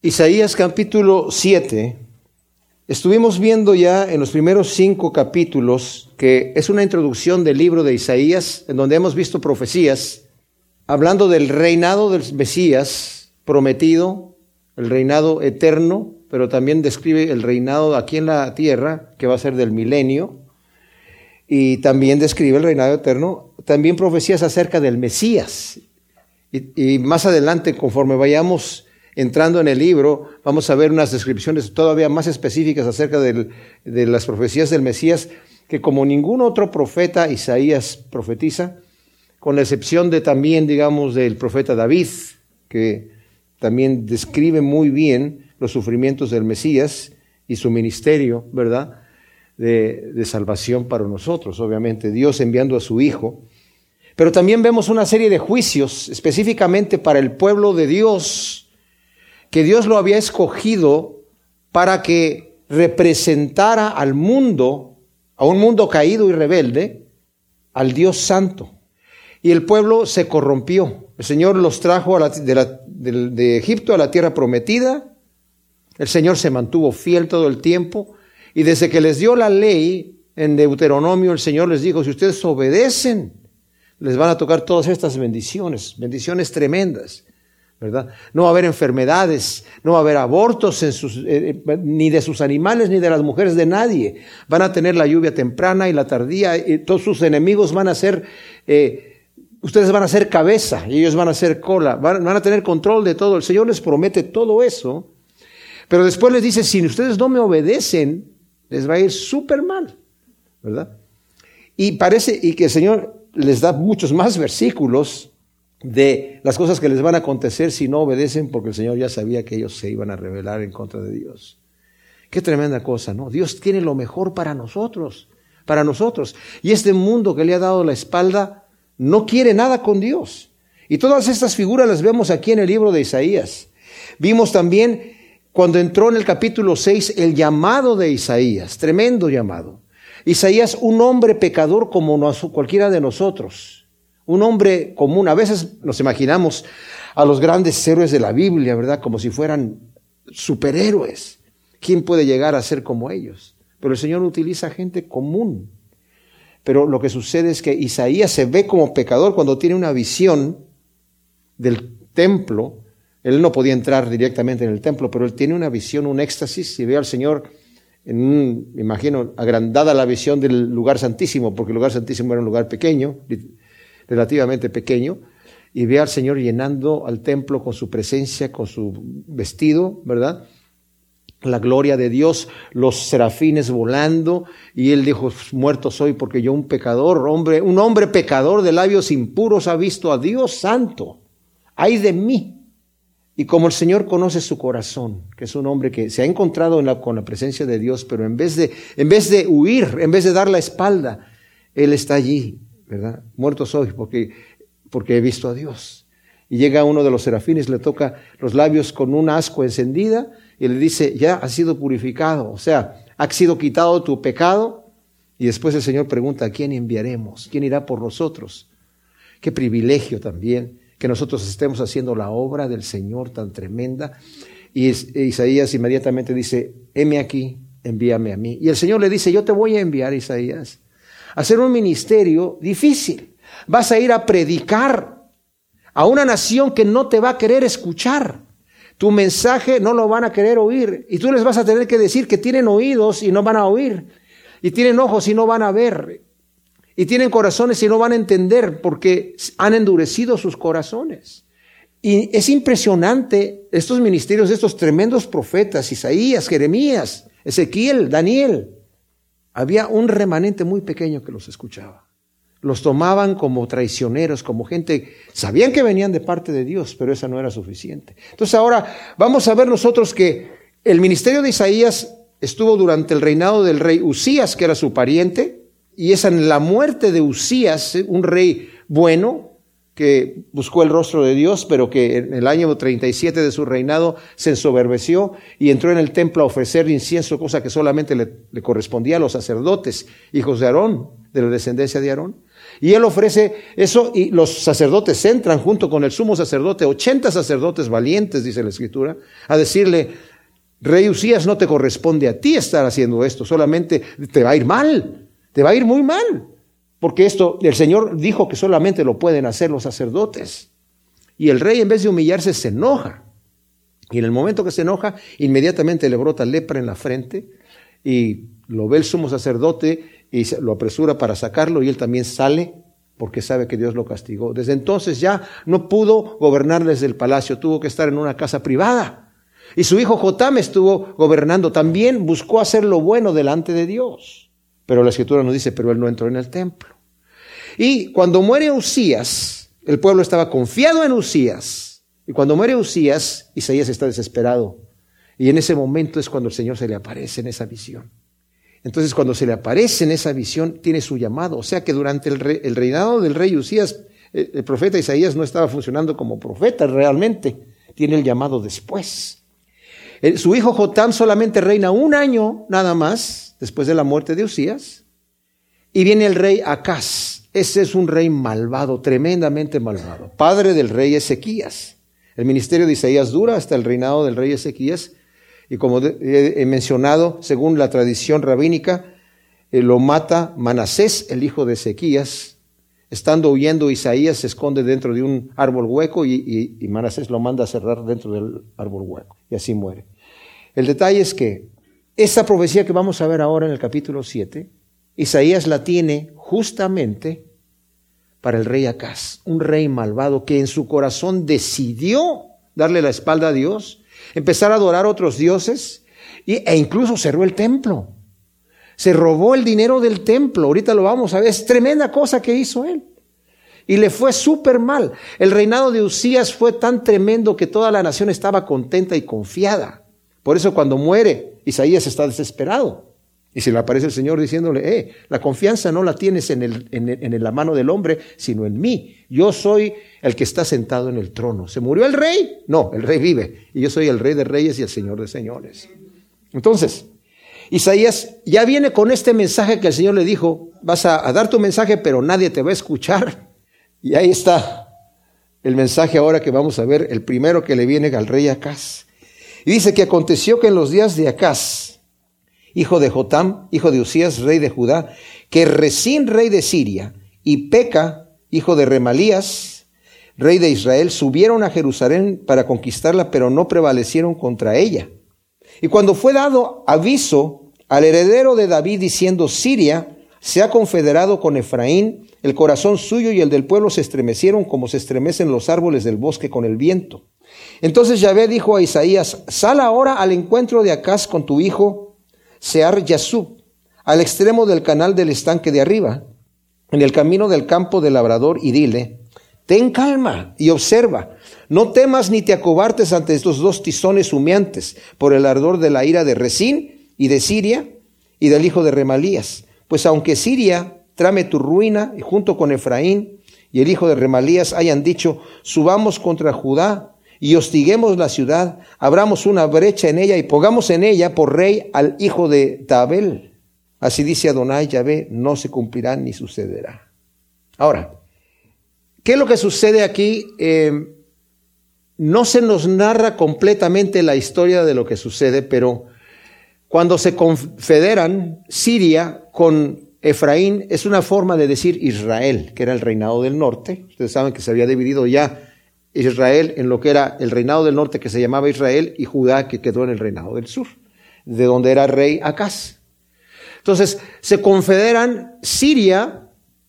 Isaías capítulo 7. Estuvimos viendo ya en los primeros cinco capítulos que es una introducción del libro de Isaías, en donde hemos visto profecías, hablando del reinado del Mesías prometido, el reinado eterno, pero también describe el reinado aquí en la tierra, que va a ser del milenio, y también describe el reinado eterno, también profecías acerca del Mesías. Y, y más adelante, conforme vayamos entrando en el libro, vamos a ver unas descripciones todavía más específicas acerca de las profecías del Mesías, que como ningún otro profeta, Isaías profetiza, con la excepción de también, digamos, del profeta David, que también describe muy bien los sufrimientos del Mesías y su ministerio, ¿verdad? De, de salvación para nosotros, obviamente, Dios enviando a su Hijo. Pero también vemos una serie de juicios específicamente para el pueblo de Dios, que Dios lo había escogido para que representara al mundo, a un mundo caído y rebelde, al Dios santo. Y el pueblo se corrompió. El Señor los trajo de, Egipto a la tierra prometida. El Señor se mantuvo fiel todo el tiempo. Y desde que les dio la ley en Deuteronomio, el Señor les dijo, si ustedes obedecen, les van a tocar todas estas bendiciones, bendiciones tremendas. ¿Verdad? No va a haber enfermedades, no va a haber abortos en sus, eh, eh, ni de sus animales ni de las mujeres de nadie. Van a tener la lluvia temprana y la tardía, y todos sus enemigos van a ser, eh, ustedes van a ser cabeza y ellos van a ser cola, van, van, a tener control de todo. El Señor les promete todo eso, pero después les dice, si ustedes no me obedecen, les va a ir súper mal, ¿verdad? Y parece, y que el Señor les da muchos más versículos de las cosas que les van a acontecer si no obedecen, porque el Señor ya sabía que ellos se iban a rebelar en contra de Dios. Qué tremenda cosa, ¿no? Dios tiene lo mejor para nosotros, para nosotros. Y este mundo que le ha dado la espalda no quiere nada con Dios. Y todas estas figuras las vemos aquí en el libro de Isaías. Vimos también cuando entró en el capítulo 6 el llamado de Isaías, tremendo llamado. Isaías, un hombre pecador como cualquiera de nosotros un hombre común. A veces nos imaginamos a los grandes héroes de la Biblia, ¿verdad? Como si fueran superhéroes. ¿Quién puede llegar a ser como ellos? Pero el Señor utiliza gente común. Pero lo que sucede es que Isaías se ve como pecador cuando tiene una visión del templo. Él no podía entrar directamente en el templo, pero él tiene una visión, un éxtasis, y ve al Señor en me imagino, agrandada la visión del lugar santísimo, porque el lugar santísimo era un lugar pequeño, relativamente pequeño, y ve al Señor llenando al templo con su presencia, con su vestido, ¿verdad? La gloria de Dios, los serafines volando, y él dijo, muerto soy porque yo un pecador, hombre, un hombre pecador de labios impuros ha visto a Dios santo. Ay de mí. Y como el Señor conoce su corazón, que es un hombre que se ha encontrado con la presencia de Dios, pero en vez de, en vez de huir, en vez de dar la espalda, Él está allí ¿verdad? Muerto soy porque, porque he visto a Dios. Y llega uno de los serafines, le toca los labios con un asco encendida y le dice, ya has sido purificado, o sea, ha sido quitado tu pecado. Y después el Señor pregunta, ¿a quién enviaremos? ¿Quién irá por nosotros? Qué privilegio también que nosotros estemos haciendo la obra del Señor tan tremenda. Y Isaías inmediatamente dice, heme aquí, envíame a mí. Y el Señor le dice, yo te voy a enviar, Isaías hacer un ministerio difícil. Vas a ir a predicar a una nación que no te va a querer escuchar. Tu mensaje no lo van a querer oír. Y tú les vas a tener que decir que tienen oídos y no van a oír. Y tienen ojos y no van a ver. Y tienen corazones y no van a entender porque han endurecido sus corazones. Y es impresionante estos ministerios de estos tremendos profetas, Isaías, Jeremías, Ezequiel, Daniel había un remanente muy pequeño que los escuchaba. Los tomaban como traicioneros, como gente, sabían que venían de parte de Dios, pero esa no era suficiente. Entonces ahora vamos a ver nosotros que el ministerio de Isaías estuvo durante el reinado del rey Usías, que era su pariente, y es en la muerte de Usías, un rey bueno, que buscó el rostro de Dios, pero que en el año 37 de su reinado se ensoberbeció y entró en el templo a ofrecer incienso, cosa que solamente le, correspondía a los sacerdotes, hijos de Aarón, de la descendencia de Aarón. Y él ofrece eso y los sacerdotes entran junto con el sumo sacerdote, 80 sacerdotes valientes, dice la escritura, a decirle, Rey Usías, no te corresponde a ti estar haciendo esto, solamente te va a ir mal, te va a ir muy mal. Porque esto, el Señor dijo que solamente lo pueden hacer los sacerdotes. Y el rey en vez de humillarse se enoja. Y en el momento que se enoja, inmediatamente le brota lepra en la frente y lo ve el sumo sacerdote y lo apresura para sacarlo y él también sale porque sabe que Dios lo castigó. Desde entonces ya no pudo gobernar desde el palacio, tuvo que estar en una casa privada. Y su hijo Jotam estuvo gobernando, también buscó hacer lo bueno delante de Dios. Pero la escritura nos dice, pero él no entró en el templo. Y cuando muere Usías, el pueblo estaba confiado en Usías. Y cuando muere Usías, Isaías está desesperado. Y en ese momento es cuando el Señor se le aparece en esa visión. Entonces, cuando se le aparece en esa visión, tiene su llamado. O sea que durante el, reinado del rey Usías, el, el profeta Isaías no estaba funcionando como profeta realmente. Tiene el llamado después. Su hijo Jotam solamente reina un año nada más después de la muerte de Usías. Y viene el rey Acaz. Ese es un rey malvado, tremendamente malvado, padre del rey Ezequías. El ministerio de Isaías dura hasta el reinado del rey Ezequías. Y como he mencionado, según la tradición rabínica, eh, lo mata Manasés, el hijo de Ezequías. Estando huyendo, Isaías se esconde dentro de un árbol hueco y, y Manasés lo manda a cerrar dentro del árbol hueco. Y así muere. El detalle es que esta profecía que vamos a ver ahora en el capítulo 7, Isaías la tiene justamente para el rey Acaz, un rey malvado que en su corazón decidió darle la espalda a Dios, empezar a adorar a otros dioses e incluso cerró el templo. Se robó el dinero del templo, ahorita lo vamos a ver, es tremenda cosa que hizo él. Y le fue súper mal. El reinado de Usías fue tan tremendo que toda la nación estaba contenta y confiada. Por eso cuando muere, Isaías está desesperado. Y se le aparece el Señor diciéndole, eh, la confianza no la tienes en, el, en, la mano del hombre, sino en mí. Yo soy el que está sentado en el trono. ¿Se murió el rey? No, el rey vive. Y yo soy el rey de reyes y el señor de señores. Entonces, Isaías ya viene con este mensaje que el Señor le dijo, vas a, a dar tu mensaje, pero nadie te va a escuchar. Y ahí está el mensaje ahora que vamos a ver, el primero que le viene al rey Acaz. Y dice que aconteció que en los días de Acaz, hijo de Jotam, hijo de Usías, rey de Judá, que recién rey de Siria, y Peca, hijo de Remalías, rey de Israel, subieron a Jerusalén para conquistarla, pero no prevalecieron contra ella. Y cuando fue dado aviso al heredero de David diciendo, Siria se ha confederado con Efraín, el corazón suyo y el del pueblo se estremecieron como se estremecen los árboles del bosque con el viento. Entonces Yahvé dijo a Isaías, sal ahora al encuentro de Acaz con tu hijo Sear Yasub, al extremo del canal del estanque de arriba, en el camino del campo del labrador, y dile, ten calma y observa, no temas ni te acobartes ante estos dos tizones humeantes por el ardor de la ira de Resín y de Siria y del hijo de Remalías, pues aunque Siria trame tu ruina y junto con Efraín y el hijo de Remalías hayan dicho, subamos contra Judá, y hostiguemos la ciudad, abramos una brecha en ella y pongamos en ella por rey al hijo de Tabel. Así dice Adonai Yahvé, no se cumplirá ni sucederá. Ahora, ¿qué es lo que sucede aquí? Eh, no se nos narra completamente la historia de lo que sucede, pero cuando se confederan Siria con Efraín, es una forma de decir Israel, que era el reinado del norte. Ustedes saben que se había dividido ya Israel en lo que era el reinado del norte que se llamaba Israel y Judá que quedó en el reinado del sur, de donde era rey Acaz. Entonces se confederan Siria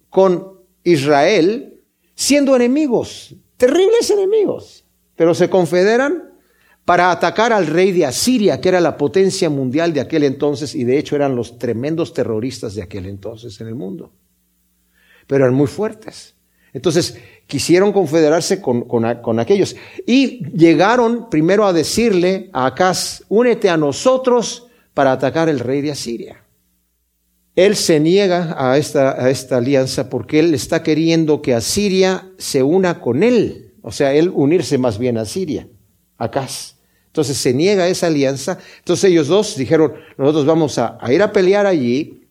con Israel siendo enemigos, terribles enemigos, pero se confederan para atacar al rey de Asiria, que era la potencia mundial de aquel entonces y de hecho eran los tremendos terroristas de aquel entonces en el mundo. Pero eran muy fuertes. Entonces, quisieron confederarse con, aquellos. Y llegaron primero a decirle a Acaz, únete a nosotros para atacar el rey de Asiria. él se niega a esta, a esta alianza porque él está queriendo que Asiria se una con él, o sea, él unirse más bien a Siria, acá. Entonces se niega a esa alianza. Entonces ellos dos dijeron, nosotros vamos a, ir a pelear allí,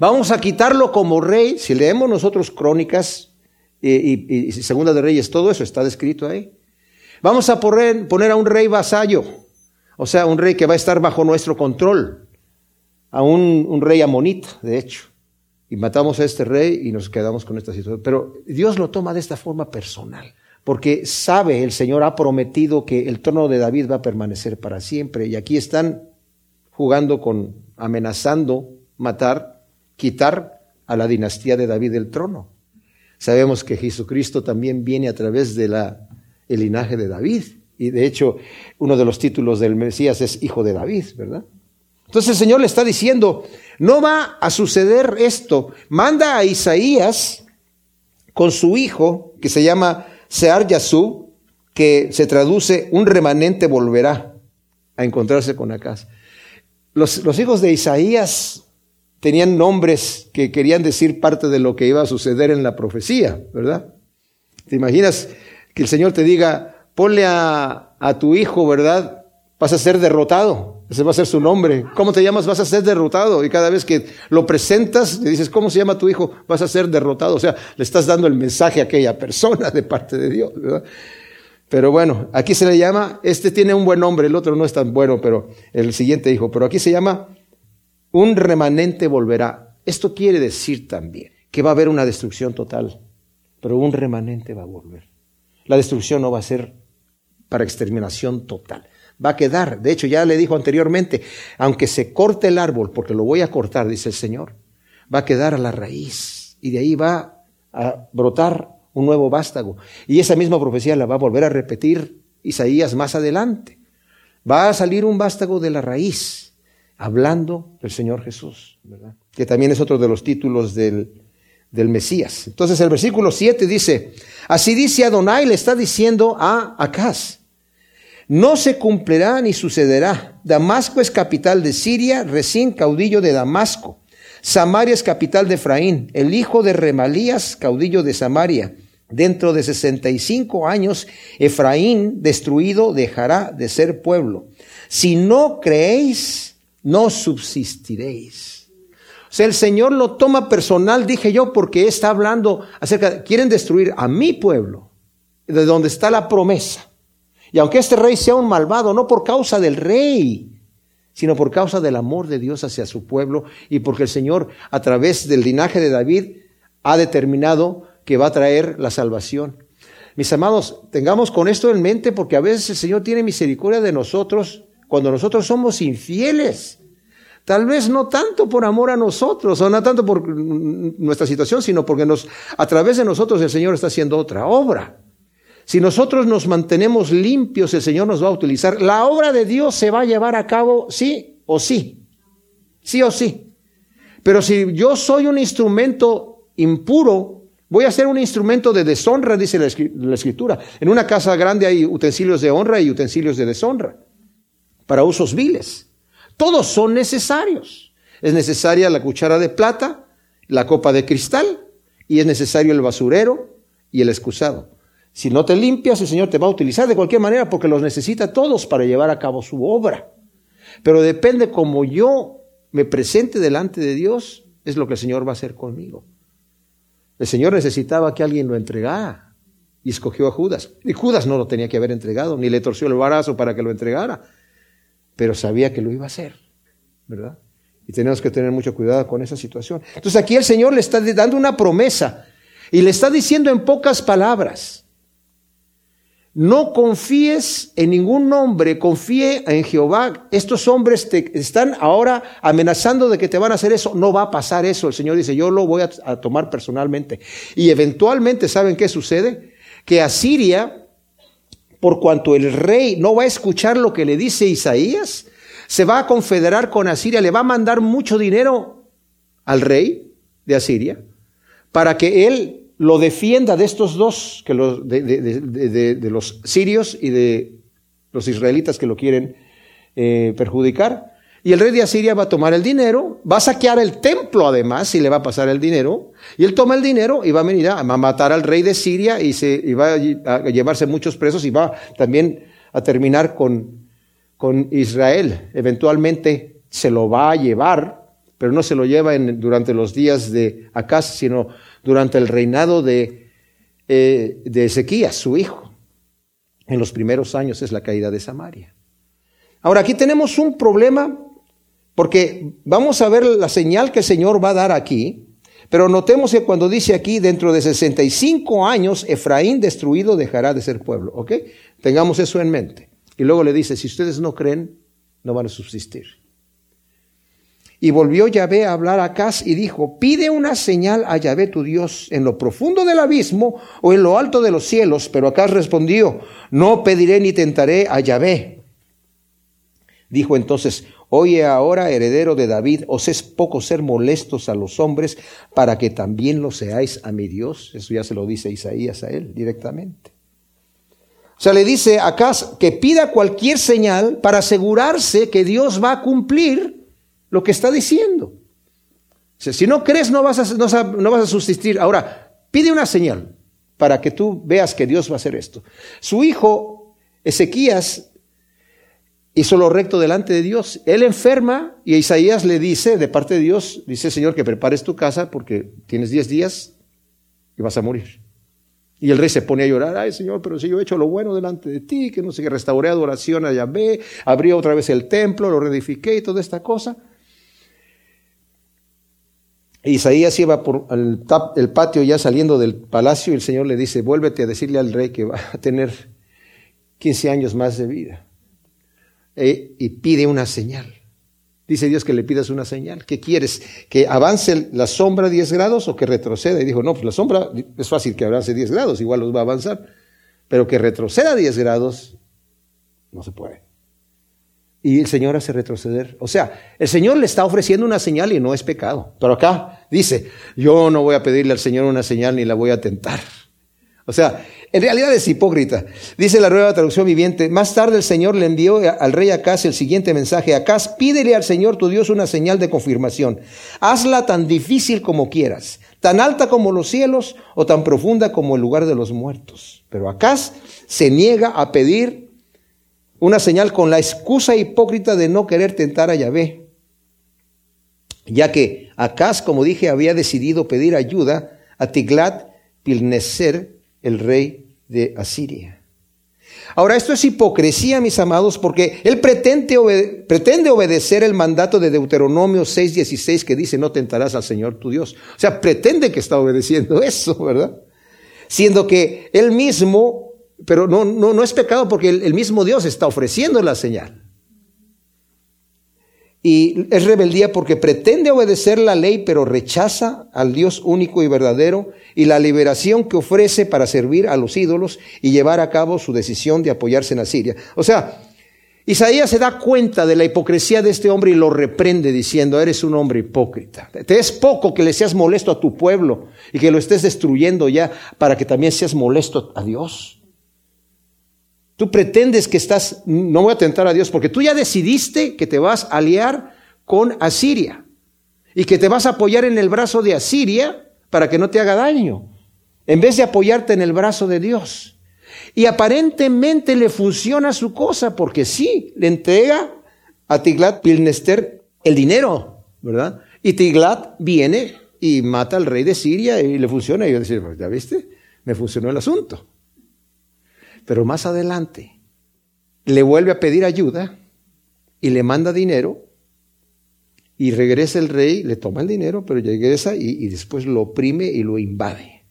vamos a quitarlo como rey. Si leemos nosotros crónicas y, segunda de reyes, todo eso está descrito ahí. Vamos a poner, poner a un rey vasallo, o sea, un rey que va a estar bajo nuestro control, a un, un rey amonita, de hecho. Y matamos a este rey y nos quedamos con esta situación. Pero Dios lo toma de esta forma personal porque sabe, el Señor ha prometido que el trono de David va a permanecer para siempre. Y aquí están jugando con, amenazando, matar, quitar a la dinastía de David del trono. Sabemos que Jesucristo también viene a través de la, el linaje de David. Y de hecho, uno de los títulos del Mesías es Hijo de David, ¿verdad? Entonces el Señor le está diciendo, no va a suceder esto. Manda a Isaías con su hijo, que se llama Sear Yasú, que se traduce un remanente volverá a encontrarse con Acaz. Los, los hijos de Isaías tenían nombres que querían decir parte de lo que iba a suceder en la profecía, ¿verdad? ¿Te imaginas que el Señor te diga, ponle a, a tu hijo, ¿verdad? Vas a ser derrotado. Ese va a ser su nombre. ¿Cómo te llamas? Vas a ser derrotado. Y cada vez que lo presentas, le dices, ¿cómo se llama tu hijo? Vas a ser derrotado. O sea, le estás dando el mensaje a aquella persona de parte de Dios. ¿verdad? Pero bueno, aquí se le llama, este tiene un buen nombre, el otro no es tan bueno, pero el siguiente hijo. Pero aquí se llama, un remanente volverá. Esto quiere decir también que va a haber una destrucción total, pero un remanente va a volver. La destrucción no va a ser para exterminación total va a quedar. De hecho, ya le dijo anteriormente, aunque se corte el árbol, porque lo voy a cortar, dice el Señor, va a quedar a la raíz y de ahí va a brotar un nuevo vástago. Y esa misma profecía la va a volver a repetir Isaías más adelante. Va a salir un vástago de la raíz, hablando del Señor Jesús, ¿verdad? que también es otro de los títulos del, del Mesías. Entonces el versículo 7 dice, así dice Adonai, le está diciendo a Acaz, no se cumplirá ni sucederá. Damasco es capital de Siria, recién caudillo de Damasco. Samaria es capital de Efraín, el hijo de Remalías, caudillo de Samaria. Dentro de 65 años, Efraín, destruido, dejará de ser pueblo. Si no creéis, no subsistiréis. O sea, el Señor lo toma personal, dije yo, porque está hablando acerca, de, quieren destruir a mi pueblo, de donde está la promesa. Y aunque este rey sea un malvado, no por causa del rey, sino por causa del amor de Dios hacia su pueblo y porque el Señor, a través del linaje de David, ha determinado que va a traer la salvación. Mis amados, tengamos con esto en mente porque a veces el Señor tiene misericordia de nosotros cuando nosotros somos infieles. Tal vez no tanto por amor a nosotros, o no tanto por nuestra situación, sino porque nos, a través de nosotros el Señor está haciendo otra obra. Si nosotros nos mantenemos limpios, el Señor nos va a utilizar. La obra de Dios se va a llevar a cabo sí o sí. Sí o sí. Pero si yo soy un instrumento impuro, voy a ser un instrumento de deshonra, dice la escritura. En una casa grande hay utensilios de honra y utensilios de deshonra para usos viles. Todos son necesarios. Es necesaria la cuchara de plata, la copa de cristal y es necesario el basurero y el excusado. Si no te limpias, el Señor te va a utilizar de cualquier manera porque los necesita todos para llevar a cabo su obra. Pero depende como yo me presente delante de Dios, es lo que el Señor va a hacer conmigo. El Señor necesitaba que alguien lo entregara y escogió a Judas. Y Judas no lo tenía que haber entregado, ni le torció el brazo para que lo entregara, pero sabía que lo iba a hacer, ¿verdad? Y tenemos que tener mucho cuidado con esa situación. Entonces aquí el Señor le está dando una promesa y le está diciendo en pocas palabras, no confíes en ningún hombre, confíe en Jehová. Estos hombres te están ahora amenazando de que te van a hacer eso. No va a pasar eso. El Señor dice, yo lo voy a, tomar personalmente. Y eventualmente, ¿saben qué sucede? Que Asiria, por cuanto el rey no va a escuchar lo que le dice Isaías, se va a confederar con Asiria, le va a mandar mucho dinero al rey de Asiria para que él lo defienda de estos dos, que los, de, los sirios y de los israelitas que lo quieren eh, perjudicar. Y el rey de Asiria va a tomar el dinero, va a saquear el templo además y le va a pasar el dinero. Y él toma el dinero y va a venir a, matar al rey de Siria y, se, va a, llevarse muchos presos y va también a terminar con, Israel. Eventualmente se lo va a llevar, pero no se lo lleva durante los días de Acaz, sino durante el reinado de, eh, de Ezequías, su hijo. En los primeros años es la caída de Samaria. Ahora aquí tenemos un problema porque vamos a ver la señal que el Señor va a dar aquí, pero notemos que cuando dice aquí, dentro de 65 años, Efraín destruido dejará de ser pueblo, ¿ok? Tengamos eso en mente. Y luego le dice, si ustedes no creen, no van a subsistir. Y volvió Yahvé a hablar a Acaz y dijo, pide una señal a Yahvé tu Dios en lo profundo del abismo o en lo alto de los cielos. Pero Acaz respondió, no pediré ni tentaré a Yahvé. Dijo entonces, Oye ahora, heredero de David, os es poco ser molestos a los hombres para que también lo seáis a mi Dios. Eso ya se lo dice Isaías a él directamente. O sea, le dice acá que pida cualquier señal para asegurarse que Dios va a cumplir lo que está diciendo. O sea, si no crees, no vas, a, no vas a subsistir. Ahora, pide una señal para que tú veas que Dios va a hacer esto. Su hijo Ezequías hizo lo recto delante de Dios. Él enferma y Isaías le dice, de parte de Dios, dice, Señor, que prepares tu casa porque tienes 10 días y vas a morir. Y el rey se pone a llorar, ay Señor, pero si yo he hecho lo bueno delante de ti, que no sé, que restauré adoración a Yahvé, abrí otra vez el templo, lo reedifiqué y toda esta cosa. Isaías iba por el, el patio ya saliendo del palacio y el Señor le dice, vuélvete a decirle al rey que va a tener 15 años más de vida. Eh, y pide una señal. Dice Dios que le pidas una señal. ¿Qué quieres? ¿Que avance la sombra 10 grados o que retroceda? Y dijo, no, pues la sombra es fácil que avance 10 grados, igual los va a avanzar. Pero que retroceda 10 grados, no se puede. Y el Señor hace retroceder. O sea, el Señor le está ofreciendo una señal y no es pecado. Pero acá dice, yo no voy a pedirle al Señor una señal ni la voy a tentar. O sea, en realidad es hipócrita. Dice la nueva traducción viviente, más tarde el Señor le envió al rey Acaz el siguiente mensaje. Acaz, pídele al Señor tu Dios una señal de confirmación. Hazla tan difícil como quieras, tan alta como los cielos o tan profunda como el lugar de los muertos. Pero Acaz se niega a pedir una señal con la excusa hipócrita de no querer tentar a Yahvé. Ya que Acaz, como dije, había decidido pedir ayuda a Tiglat Pilneser, el rey de Asiria. Ahora, esto es hipocresía, mis amados, porque él pretende, pretende obedecer el mandato de Deuteronomio 6:16 que dice, no tentarás al Señor tu Dios. O sea, pretende que está obedeciendo eso, ¿verdad? Siendo que él mismo, pero no, no, no es pecado porque el mismo Dios está ofreciendo la señal. Y es rebeldía porque pretende obedecer la ley, pero rechaza al Dios único y verdadero y la liberación que ofrece para servir a los ídolos y llevar a cabo su decisión de apoyarse en Asiria. O sea, Isaías se da cuenta de la hipocresía de este hombre y lo reprende diciendo, eres un hombre hipócrita. Te es poco que le seas molesto a tu pueblo y que lo estés destruyendo ya para que también seas molesto a Dios. Tú pretendes que estás, no voy a tentar a Dios, porque tú ya decidiste que te vas a aliar con Asiria y que te vas a apoyar en el brazo de Asiria para que no te haga daño, en vez de apoyarte en el brazo de Dios. Y aparentemente le funciona su cosa, porque sí, le entrega a Tiglat Pilnester el dinero, ¿verdad? Y Tiglat viene y mata al rey de Siria y le funciona. Y yo decía, pues, ¿ya viste? Me funcionó el asunto. Pero más adelante le vuelve a pedir ayuda y le manda dinero y regresa el rey, le toma el dinero, pero regresa y, y después lo oprime y lo invade.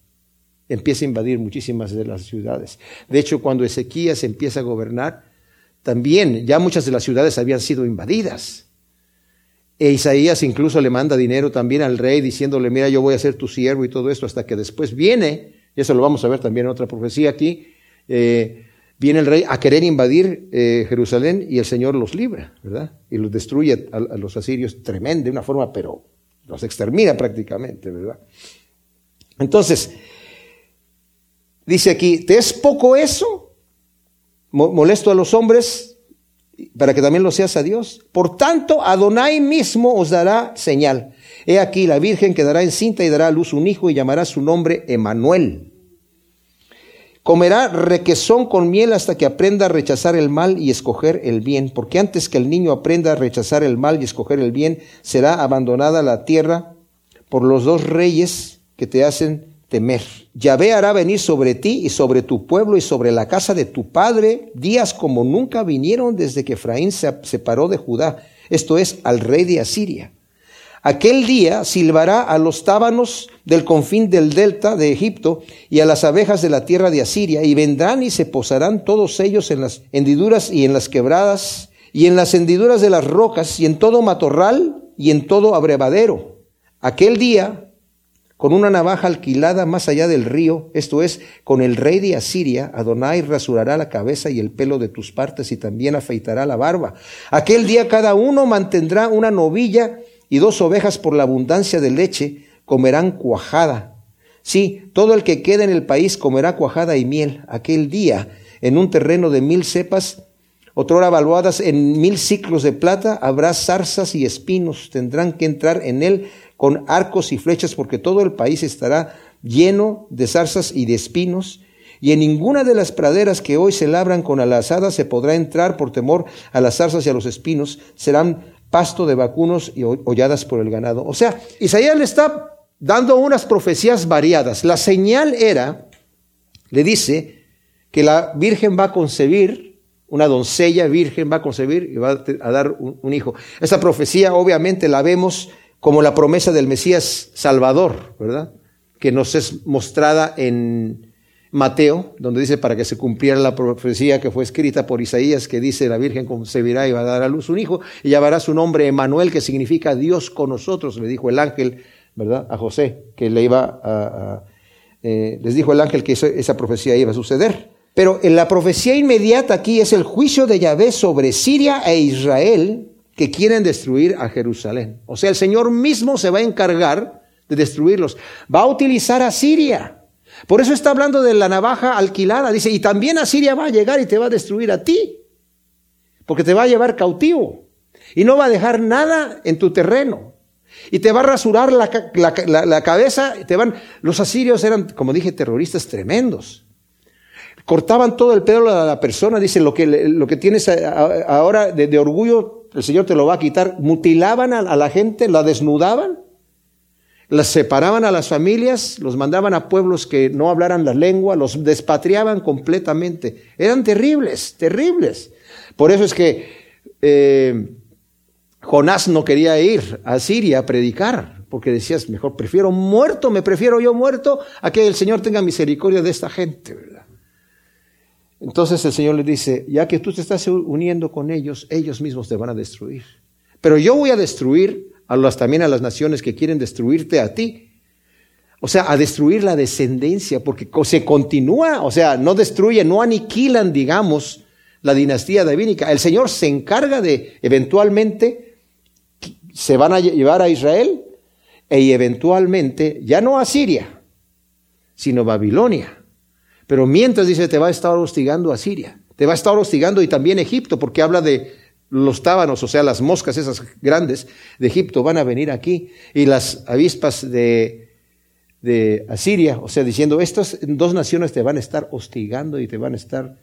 Empieza a invadir muchísimas de las ciudades. De hecho, cuando Ezequías empieza a gobernar, también ya muchas de las ciudades habían sido invadidas. E Isaías incluso le manda dinero también al rey diciéndole, mira, yo voy a ser tu siervo y todo esto, hasta que después viene, y eso lo vamos a ver también en otra profecía aquí, eh, viene el rey a querer invadir eh, Jerusalén y el Señor los libra, ¿verdad? Y los destruye a, los asirios tremendo, de una forma, pero los extermina prácticamente, ¿verdad? Entonces, dice aquí, ¿te es poco eso? Molesto a los hombres para que también lo seas a Dios. Por tanto, Adonai mismo os dará señal. He aquí, la Virgen quedará encinta y dará a luz un hijo y llamará su nombre Emanuel. Comerá requesón con miel hasta que aprenda a rechazar el mal y escoger el bien, porque antes que el niño aprenda a rechazar el mal y escoger el bien, será abandonada la tierra por los dos reyes que te hacen temer. Yahvé hará venir sobre ti y sobre tu pueblo y sobre la casa de tu padre días como nunca vinieron desde que Efraín se separó de Judá, esto es, al rey de Asiria. Aquel día silbará a los tábanos del confín del delta de Egipto y a las abejas de la tierra de Asiria, y vendrán y se posarán todos ellos en las hendiduras y en las quebradas, y en las hendiduras de las rocas, y en todo matorral, y en todo abrevadero. Aquel día con una navaja alquilada más allá del río, esto es, con el rey de Asiria, Adonai rasurará la cabeza y el pelo de tus partes y también afeitará la barba. Aquel día cada uno mantendrá una novilla y dos ovejas por la abundancia de leche, comerán cuajada. Sí, todo el que quede en el país comerá cuajada y miel. Aquel día, en un terreno de mil cepas, otrora valuadas en mil ciclos de plata, habrá zarzas y espinos. Tendrán que entrar en él con arcos y flechas, porque todo el país estará lleno de zarzas y de espinos, y en ninguna de las praderas que hoy se labran con alazadas se podrá entrar por temor a las zarzas y a los espinos, serán pasto de vacunos y holladas por el ganado. O sea, Isaías le está dando unas profecías variadas. La señal era, le dice, que la Virgen va a concebir, una doncella virgen va a concebir y va a dar un, hijo. Esa profecía obviamente la vemos como la promesa del Mesías Salvador, ¿verdad? Que nos es mostrada en Mateo, donde dice para que se cumpliera la profecía que fue escrita por Isaías, que dice la Virgen concebirá y va a dar a luz un hijo, y llamará su nombre Emanuel, que significa Dios con nosotros, le dijo el ángel, ¿verdad? A José, que le iba a, eh, les dijo el ángel que esa profecía iba a suceder. Pero en la profecía inmediata aquí es el juicio de Yahvé sobre Siria e Israel, que quieren destruir a Jerusalén. O sea, el Señor mismo se va a encargar de destruirlos. Va a utilizar a Siria. Por eso está hablando de la navaja alquilada. Dice, y también a Siria va a llegar y te va a destruir a ti. Porque te va a llevar cautivo. Y no va a dejar nada en tu terreno. Y te va a rasurar la, la cabeza. Te van, los asirios eran, como dije, terroristas tremendos. Cortaban todo el pelo a la persona. Dice, lo que, lo que tienes ahora de orgullo el Señor te lo va a quitar. Mutilaban a, la gente, la desnudaban, las separaban a las familias, los mandaban a pueblos que no hablaran la lengua, los despatriaban completamente. Eran terribles, terribles. Por eso es que eh, Jonás no quería ir a Siria a predicar, porque decías, mejor prefiero muerto, me prefiero yo muerto a que el Señor tenga misericordia de esta gente, ¿verdad? Entonces el Señor le dice, ya que tú te estás uniendo con ellos, ellos mismos te van a destruir. Pero yo voy a destruir a las, también a las naciones que quieren destruirte a ti. O sea, a destruir la descendencia, porque se continúa, o sea, no destruyen, no aniquilan, digamos, la dinastía davínica. El Señor se encarga de, eventualmente, se van a llevar a Israel e eventualmente, ya no a Siria, sino Babilonia. Pero mientras dice, te va a estar hostigando a Siria, te va a estar hostigando y también Egipto, porque habla de los tábanos, o sea, las moscas esas grandes de Egipto van a venir aquí, y las avispas de, de Asiria, o sea, diciendo, estas dos naciones te van a estar hostigando y te van a estar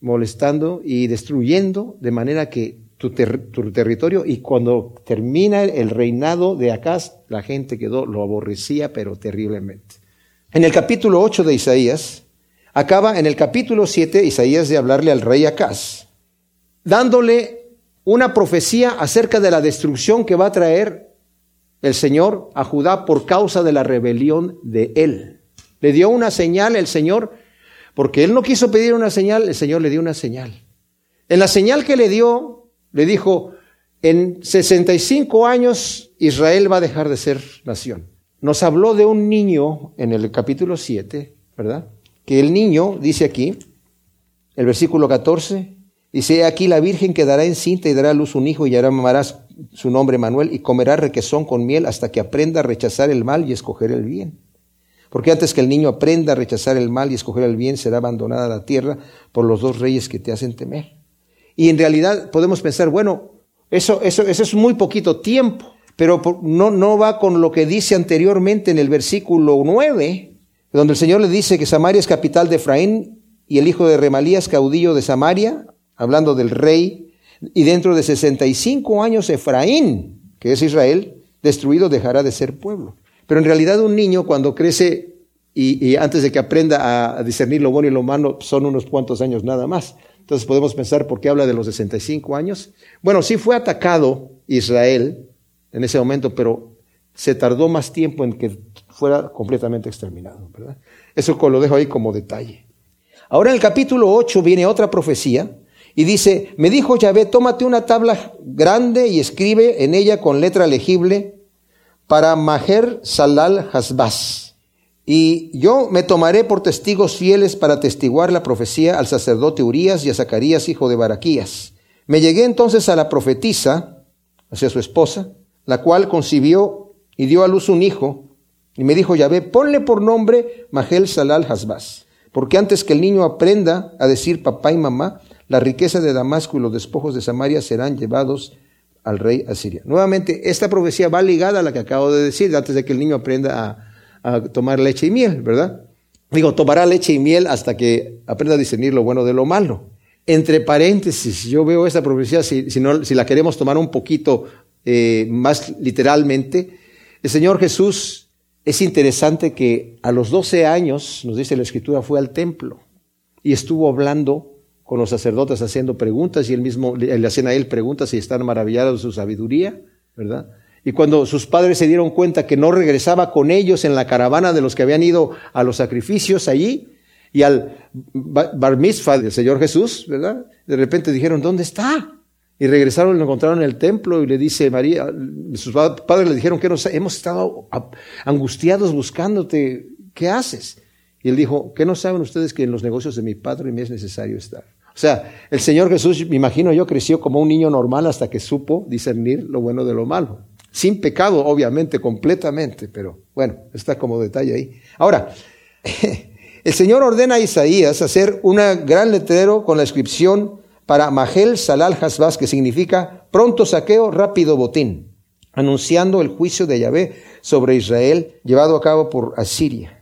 molestando y destruyendo de manera que tu, tu, territorio y cuando termina el reinado de Acaz, la gente quedó, lo aborrecía pero terriblemente. En el capítulo 8 de Isaías, acaba en el capítulo 7 Isaías de hablarle al rey Acaz, dándole una profecía acerca de la destrucción que va a traer el Señor a Judá por causa de la rebelión de él. Le dio una señal el Señor, porque él no quiso pedir una señal, el Señor le dio una señal. En la señal que le dio, le dijo, en 65 años Israel va a dejar de ser nación nos habló de un niño en el capítulo 7, ¿verdad? Que el niño, dice aquí, el versículo 14, dice, aquí la Virgen quedará encinta y dará a luz un hijo y llamará su nombre Manuel y comerá requesón con miel hasta que aprenda a rechazar el mal y escoger el bien. Porque antes que el niño aprenda a rechazar el mal y escoger el bien, será abandonada la tierra por los dos reyes que te hacen temer. Y en realidad podemos pensar, bueno, eso, eso, eso es muy poquito tiempo, pero no, no va con lo que dice anteriormente en el versículo 9, donde el Señor le dice que Samaria es capital de Efraín y el hijo de Remalías caudillo de Samaria, hablando del rey, y dentro de 65 años Efraín, que es Israel, destruido dejará de ser pueblo. Pero en realidad un niño cuando crece y, antes de que aprenda a, discernir lo bueno y lo malo son unos cuantos años nada más. Entonces podemos pensar por qué habla de los 65 años. Bueno, sí fue atacado Israel en ese momento, pero se tardó más tiempo en que fuera completamente exterminado. Eso lo dejo ahí como detalle. Ahora en el capítulo 8 viene otra profecía y dice, me dijo Yahvé, tómate una tabla grande y escribe en ella con letra legible para Maher Salal Hasbaz. Y yo me tomaré por testigos fieles para testiguar la profecía al sacerdote Urías y a Zacarías, hijo de Baraquías. Me llegué entonces a la profetisa, hacia su esposa, la cual concibió y dio a luz un hijo, y me dijo Yahvé, ponle por nombre Mahel Salal Hasbaz, porque antes que el niño aprenda a decir papá y mamá, la riqueza de Damasco y los despojos de Samaria serán llevados al rey asiria. Nuevamente, esta profecía va ligada a la que acabo de decir, antes de que el niño aprenda a, tomar leche y miel, ¿verdad? Digo, tomará leche y miel hasta que aprenda a discernir lo bueno de lo malo. Entre paréntesis, yo veo esta profecía, si, si la queremos tomar un poquito eh, más literalmente, el Señor Jesús es interesante que a los 12 años, nos dice la Escritura, fue al templo y estuvo hablando con los sacerdotes haciendo preguntas y él mismo le hacían a él preguntas y están maravillados de su sabiduría, ¿verdad? Y cuando sus padres se dieron cuenta que no regresaba con ellos en la caravana de los que habían ido a los sacrificios allí y al bar mitzvah del Señor Jesús, ¿verdad? De repente dijeron, ¿dónde está? Y regresaron y lo encontraron en el templo y le dice María, sus padres le dijeron que hemos estado angustiados buscándote, ¿qué haces? Y él dijo, ¿qué no saben ustedes que en los negocios de mi padre me es necesario estar? O sea, el Señor Jesús, me imagino yo, creció como un niño normal hasta que supo discernir lo bueno de lo malo. Sin pecado, obviamente, completamente, pero bueno, está como detalle ahí. Ahora, el Señor ordena a Isaías hacer un gran letrero con la inscripción para Mahel Salal Hasbaz, que significa pronto saqueo, rápido botín, anunciando el juicio de Yahvé sobre Israel llevado a cabo por Asiria.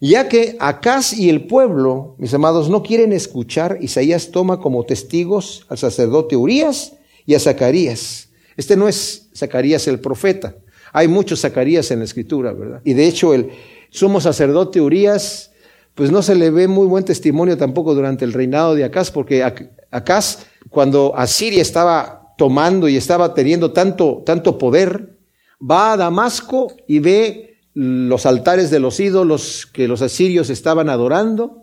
Ya que Acaz y el pueblo, mis amados, no quieren escuchar, Isaías toma como testigos al sacerdote Urias y a Zacarías. Este no es Zacarías el profeta. Hay muchos Zacarías en la escritura, ¿verdad? Y de hecho el sumo sacerdote Urias, pues no se le ve muy buen testimonio tampoco durante el reinado de Acaz, porque Acaz, cuando Asiria estaba tomando y estaba teniendo tanto, tanto poder, va a Damasco y ve los altares de los ídolos que los asirios estaban adorando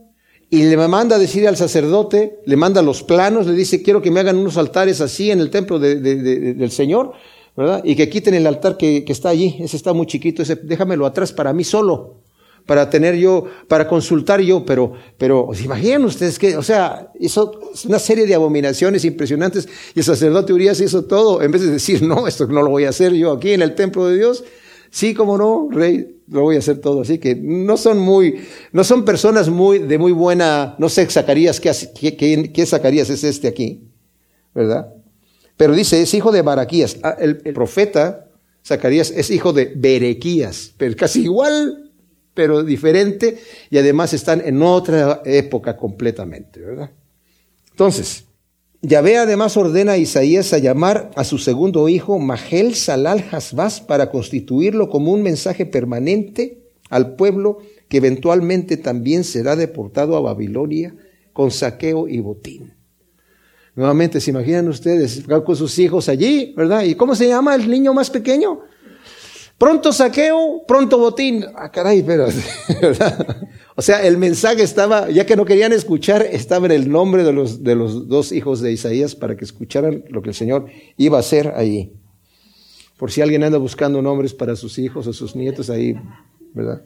y le manda a decir al sacerdote, le manda los planos, le dice, quiero que me hagan unos altares así en el templo del Señor, ¿verdad? Y que quiten el altar que, está allí, ese está muy chiquito, ese déjamelo atrás para mí solo, para tener yo, para consultar yo, pero, pero, ¿se imaginan ustedes que, o sea, hizo una serie de abominaciones impresionantes y el sacerdote Urias hizo todo, en vez de decir, no, esto no lo voy a hacer yo aquí en el templo de Dios, Sí, como no, rey, lo voy a hacer todo. Así que no son muy, no son personas muy, de muy buena, no sé, Zacarías, ¿qué, Zacarías es este aquí? ¿Verdad? Pero dice, es hijo de Baraquías. Ah, el, profeta Zacarías es hijo de Berequías, pero casi igual, pero diferente, y además están en otra época completamente, ¿verdad? Entonces, Yahvé además ordena a Isaías a llamar a su segundo hijo Mahel Salal Hasbaz para constituirlo como un mensaje permanente al pueblo que eventualmente también será deportado a Babilonia con saqueo y botín. Nuevamente, se imaginan ustedes con sus hijos allí, ¿verdad? ¿Y cómo se llama el niño más pequeño? Pronto saqueo, pronto botín. Ah, caray, pero, O sea, el mensaje estaba, ya que no querían escuchar, estaba en el nombre de los, de los dos hijos de Isaías para que escucharan lo que el Señor iba a hacer allí. Por si alguien anda buscando nombres para sus hijos o sus nietos, ahí, ¿verdad?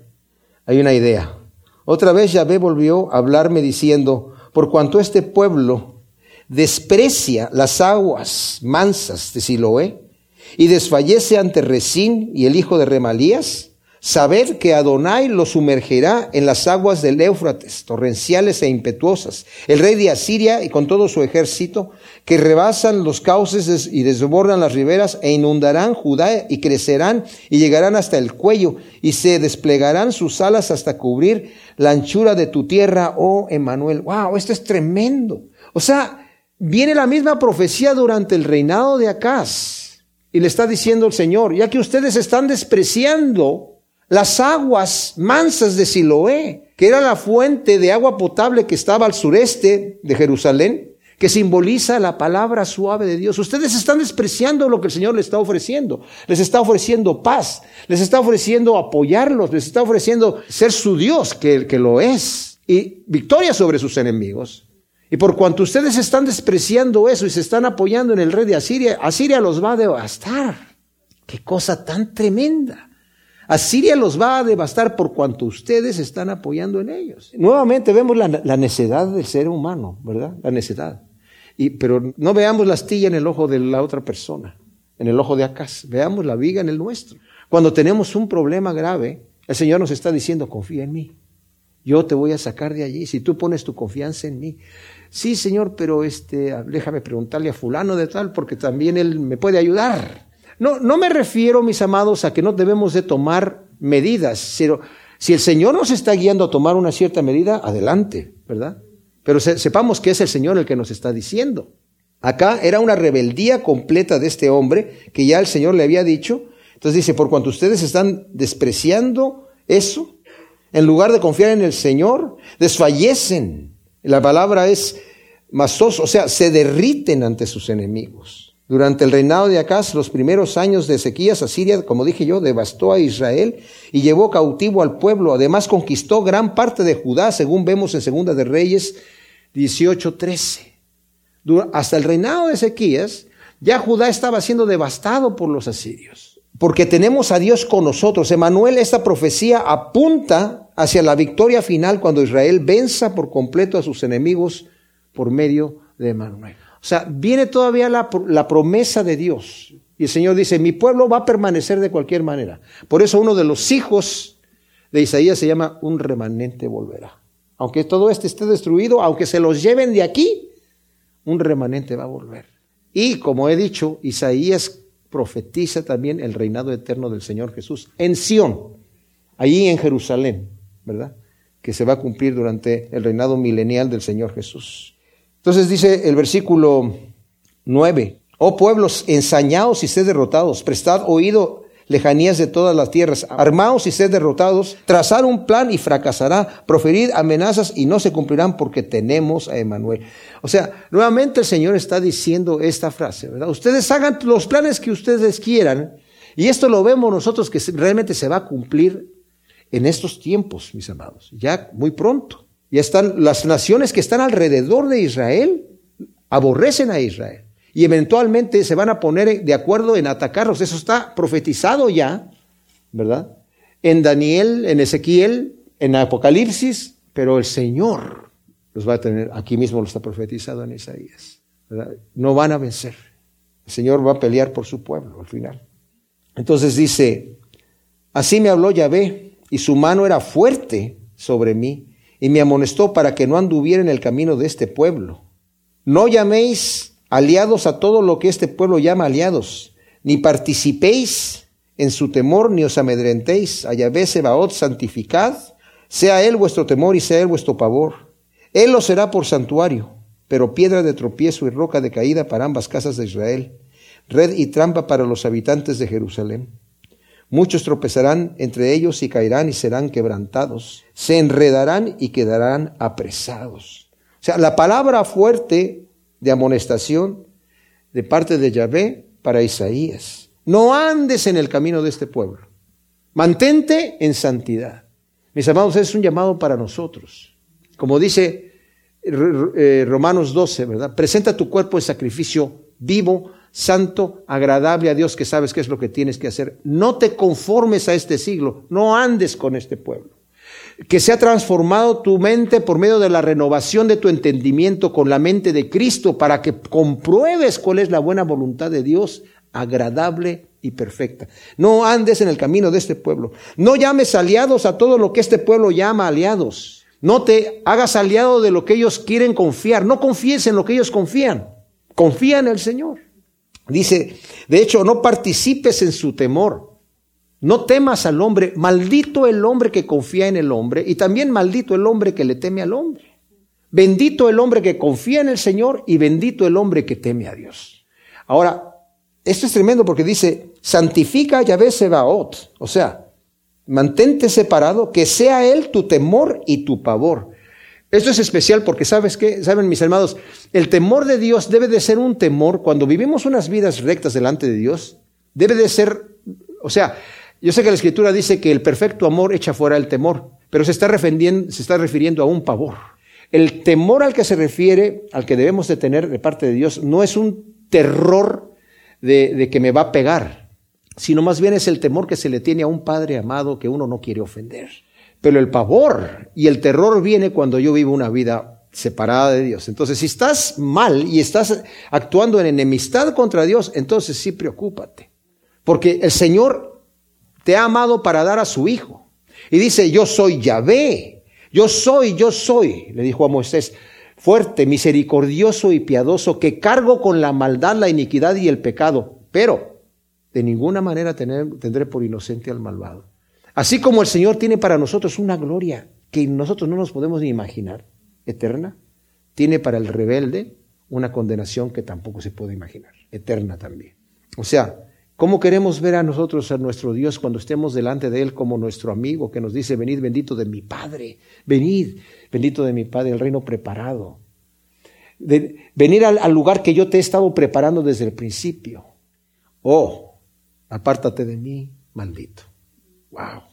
Hay una idea. Otra vez Yahvé volvió a hablarme diciendo, por cuanto este pueblo desprecia las aguas mansas de Siloé, y desfallece ante Resín y el hijo de Remalías, Sabed que Adonai lo sumergirá en las aguas del Éufrates, torrenciales e impetuosas. El rey de Asiria y con todo su ejército, que rebasan los cauces y desbordan las riberas e inundarán Judá y crecerán y llegarán hasta el cuello y se desplegarán sus alas hasta cubrir la anchura de tu tierra, oh Emanuel. Wow, esto es tremendo. O sea, viene la misma profecía durante el reinado de Acaz. Y le está diciendo el Señor, ya que ustedes están despreciando las aguas mansas de Siloé, que era la fuente de agua potable que estaba al sureste de Jerusalén, que simboliza la palabra suave de Dios. Ustedes están despreciando lo que el Señor les está ofreciendo. Les está ofreciendo paz, les está ofreciendo apoyarlos, les está ofreciendo ser su Dios, que, que lo es, y victoria sobre sus enemigos. Y por cuanto ustedes están despreciando eso y se están apoyando en el rey de Asiria, Asiria los va a devastar. Qué cosa tan tremenda. Asiria los va a devastar por cuanto ustedes están apoyando en ellos. Nuevamente vemos la, necedad del ser humano, ¿verdad? La necedad. Y, pero no veamos la astilla en el ojo de la otra persona, en el ojo de Acaz. Veamos la viga en el nuestro. Cuando tenemos un problema grave, el Señor nos está diciendo, confía en mí. Yo te voy a sacar de allí si tú pones tu confianza en mí. Sí, Señor, pero este, déjame preguntarle a fulano de tal porque también él me puede ayudar. No, no me refiero, mis amados, a que no debemos de tomar medidas, pero si el Señor nos está guiando a tomar una cierta medida, adelante, ¿verdad? Pero sepamos que es el Señor el que nos está diciendo. Acá era una rebeldía completa de este hombre que ya el Señor le había dicho. Entonces dice, por cuanto ustedes están despreciando eso, en lugar de confiar en el Señor, desfallecen. La palabra es masos, o sea, se derriten ante sus enemigos. Durante el reinado de Acaz, los primeros años de Ezequías, Asiria, como dije yo, devastó a Israel y llevó cautivo al pueblo. Además, conquistó gran parte de Judá, según vemos en Segunda de Reyes 18:13. Hasta el reinado de Ezequías, ya Judá estaba siendo devastado por los asirios. Porque tenemos a Dios con nosotros. Emanuel, esta profecía apunta hacia la victoria final cuando Israel venza por completo a sus enemigos por medio de Emanuel. O sea, viene todavía la, promesa de Dios. Y el Señor dice, mi pueblo va a permanecer de cualquier manera. Por eso uno de los hijos de Isaías se llama un remanente volverá. Aunque todo este esté destruido, aunque se los lleven de aquí, un remanente va a volver. Y como he dicho, Isaías profetiza también el reinado eterno del Señor Jesús en Sión, allí en Jerusalén, ¿verdad? Que se va a cumplir durante el reinado milenial del Señor Jesús. Entonces dice el versículo 9, oh pueblos, ensañados y sed derrotados, prestad oído lejanías de todas las tierras, armaos y sed derrotados, trazar un plan y fracasará, proferid amenazas y no se cumplirán porque tenemos a Emanuel. O sea, nuevamente el Señor está diciendo esta frase, ¿verdad? Ustedes hagan los planes que ustedes quieran y esto lo vemos nosotros que realmente se va a cumplir en estos tiempos, mis amados, ya muy pronto. Ya están las naciones que están alrededor de Israel, aborrecen a Israel. Y eventualmente se van a poner de acuerdo en atacarlos. Eso está profetizado ya, ¿verdad? En Daniel, en Ezequiel, en Apocalipsis, pero el Señor los va a tener, aquí mismo lo está profetizado en Isaías. No van a vencer. El Señor va a pelear por su pueblo al final. Entonces dice, así me habló Yahvé y su mano era fuerte sobre mí y me amonestó para que no anduviera en el camino de este pueblo. No llaméis aliados a todo lo que este pueblo llama aliados, ni participéis en su temor, ni os amedrentéis. A Yahvé Sebaot santificad, sea él vuestro temor y sea él vuestro pavor. Él lo será por santuario, pero piedra de tropiezo y roca de caída para ambas casas de Israel, red y trampa para los habitantes de Jerusalén. Muchos tropezarán entre ellos y caerán y serán quebrantados. Se enredarán y quedarán apresados. O sea, la palabra fuerte de amonestación de parte de Yahvé para Isaías. No andes en el camino de este pueblo. Mantente en santidad. Mis amados, es un llamado para nosotros. Como dice eh, Romanos 12, ¿verdad? Presenta tu cuerpo en sacrificio vivo, santo, agradable a Dios que sabes qué es lo que tienes que hacer. No te conformes a este siglo, no andes con este pueblo. Que sea transformado tu mente por medio de la renovación de tu entendimiento con la mente de Cristo para que compruebes cuál es la buena voluntad de Dios, agradable y perfecta. No andes en el camino de este pueblo. No llames aliados a todo lo que este pueblo llama aliados. No te hagas aliado de lo que ellos quieren confiar. No confíes en lo que ellos confían. Confía en el Señor. Dice, de hecho, no participes en su temor. No temas al hombre. Maldito el hombre que confía en el hombre y también maldito el hombre que le teme al hombre. Bendito el hombre que confía en el Señor y bendito el hombre que teme a Dios. Ahora, esto es tremendo porque dice, santifica Yahvé Sebaot. O sea, mantente separado, que sea Él tu temor y tu pavor. Esto es especial porque, ¿sabes qué? Saben mis hermanos, el temor de Dios debe de ser un temor cuando vivimos unas vidas rectas delante de Dios. Debe de ser, o sea, yo sé que la Escritura dice que el perfecto amor echa fuera el temor, pero se está refiriendo, se está refiriendo a un pavor. El temor al que se refiere, al que debemos de tener de parte de Dios, no es un terror de, de que me va a pegar, sino más bien es el temor que se le tiene a un padre amado que uno no quiere ofender. Pero el pavor y el terror viene cuando yo vivo una vida separada de Dios. Entonces, si estás mal y estás actuando en enemistad contra Dios, entonces sí preocúpate. Porque el Señor te ha amado para dar a su Hijo. Y dice, yo soy Yahvé. Yo soy, yo soy, le dijo a Moisés, fuerte, misericordioso y piadoso, que cargo con la maldad, la iniquidad y el pecado. Pero de ninguna manera tendré por inocente al malvado. Así como el Señor tiene para nosotros una gloria que nosotros no nos podemos ni imaginar, eterna, tiene para el rebelde una condenación que tampoco se puede imaginar, eterna también. O sea, ¿cómo queremos ver a nosotros a nuestro Dios cuando estemos delante de Él como nuestro amigo que nos dice, venid bendito de mi Padre, venid bendito de mi Padre, el reino preparado? venir al, al lugar que yo te he estado preparando desde el principio. Oh, apártate de mí, maldito. Wow.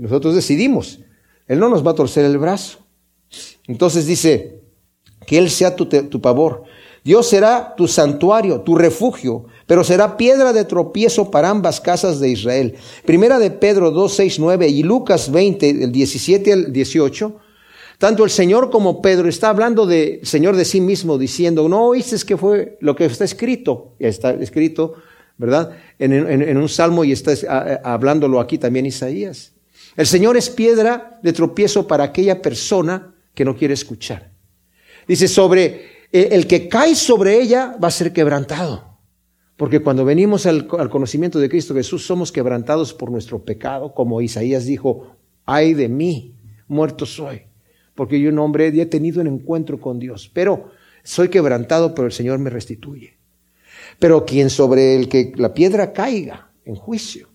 Nosotros decidimos. Él no nos va a torcer el brazo. Entonces dice, que Él sea tu, pavor. Dios será tu santuario, tu refugio, pero será piedra de tropiezo para ambas casas de Israel. Primera de Pedro 2, 6, 9 y Lucas 20, del 17 al 18. Tanto el Señor como Pedro está hablando del Señor de sí mismo, diciendo, no oíste que fue lo que está escrito, está escrito, ¿verdad? En, un salmo y está hablándolo aquí también Isaías. El Señor es piedra de tropiezo para aquella persona que no quiere escuchar. Dice, sobre eh, el que cae sobre ella va a ser quebrantado. Porque cuando venimos al, conocimiento de Cristo Jesús somos quebrantados por nuestro pecado, como Isaías dijo, ay de mí, muerto soy, porque yo un hombre he tenido un encuentro con Dios, pero soy quebrantado, pero el Señor me restituye. Pero quien sobre el que la piedra caiga en juicio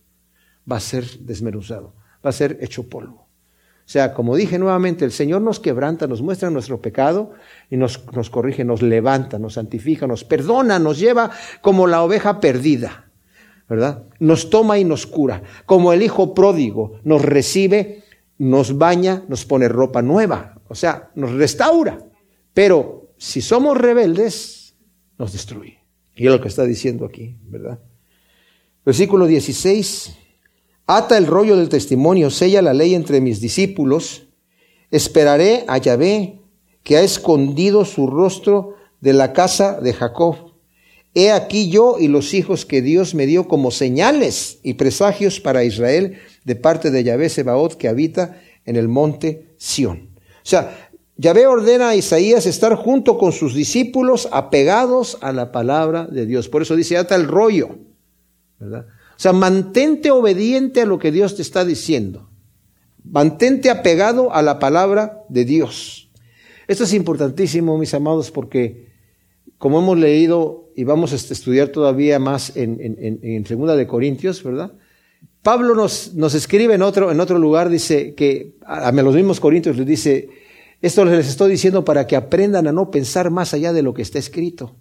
va a ser desmenuzado va a ser hecho polvo. O sea, como dije nuevamente, el Señor nos quebranta, nos muestra nuestro pecado y nos, nos corrige, nos levanta, nos santifica, nos perdona, nos lleva como la oveja perdida, ¿verdad? Nos toma y nos cura. Como el hijo pródigo, nos recibe, nos baña, nos pone ropa nueva, o sea, nos restaura. Pero si somos rebeldes, nos destruye. Y es lo que está diciendo aquí, ¿verdad? Versículo 16. Ata el rollo del testimonio, sella la ley entre mis discípulos. Esperaré a Yahvé, que ha escondido su rostro de la casa de Jacob. He aquí yo y los hijos que Dios me dio como señales y presagios para Israel de parte de Yahvé Sebaot que habita en el monte Sión. O sea, Yahvé ordena a Isaías estar junto con sus discípulos apegados a la palabra de Dios. Por eso dice, ata el rollo, ¿verdad? O sea, mantente obediente a lo que Dios te está diciendo. Mantente apegado a la palabra de Dios. Esto es importantísimo, mis amados, porque como hemos leído y vamos a estudiar todavía más en, en, Segunda de Corintios, ¿verdad? Pablo nos, nos escribe en otro, en otro lugar, dice que a, los mismos Corintios les dice, esto les estoy diciendo para que aprendan a no pensar más allá de lo que está escrito.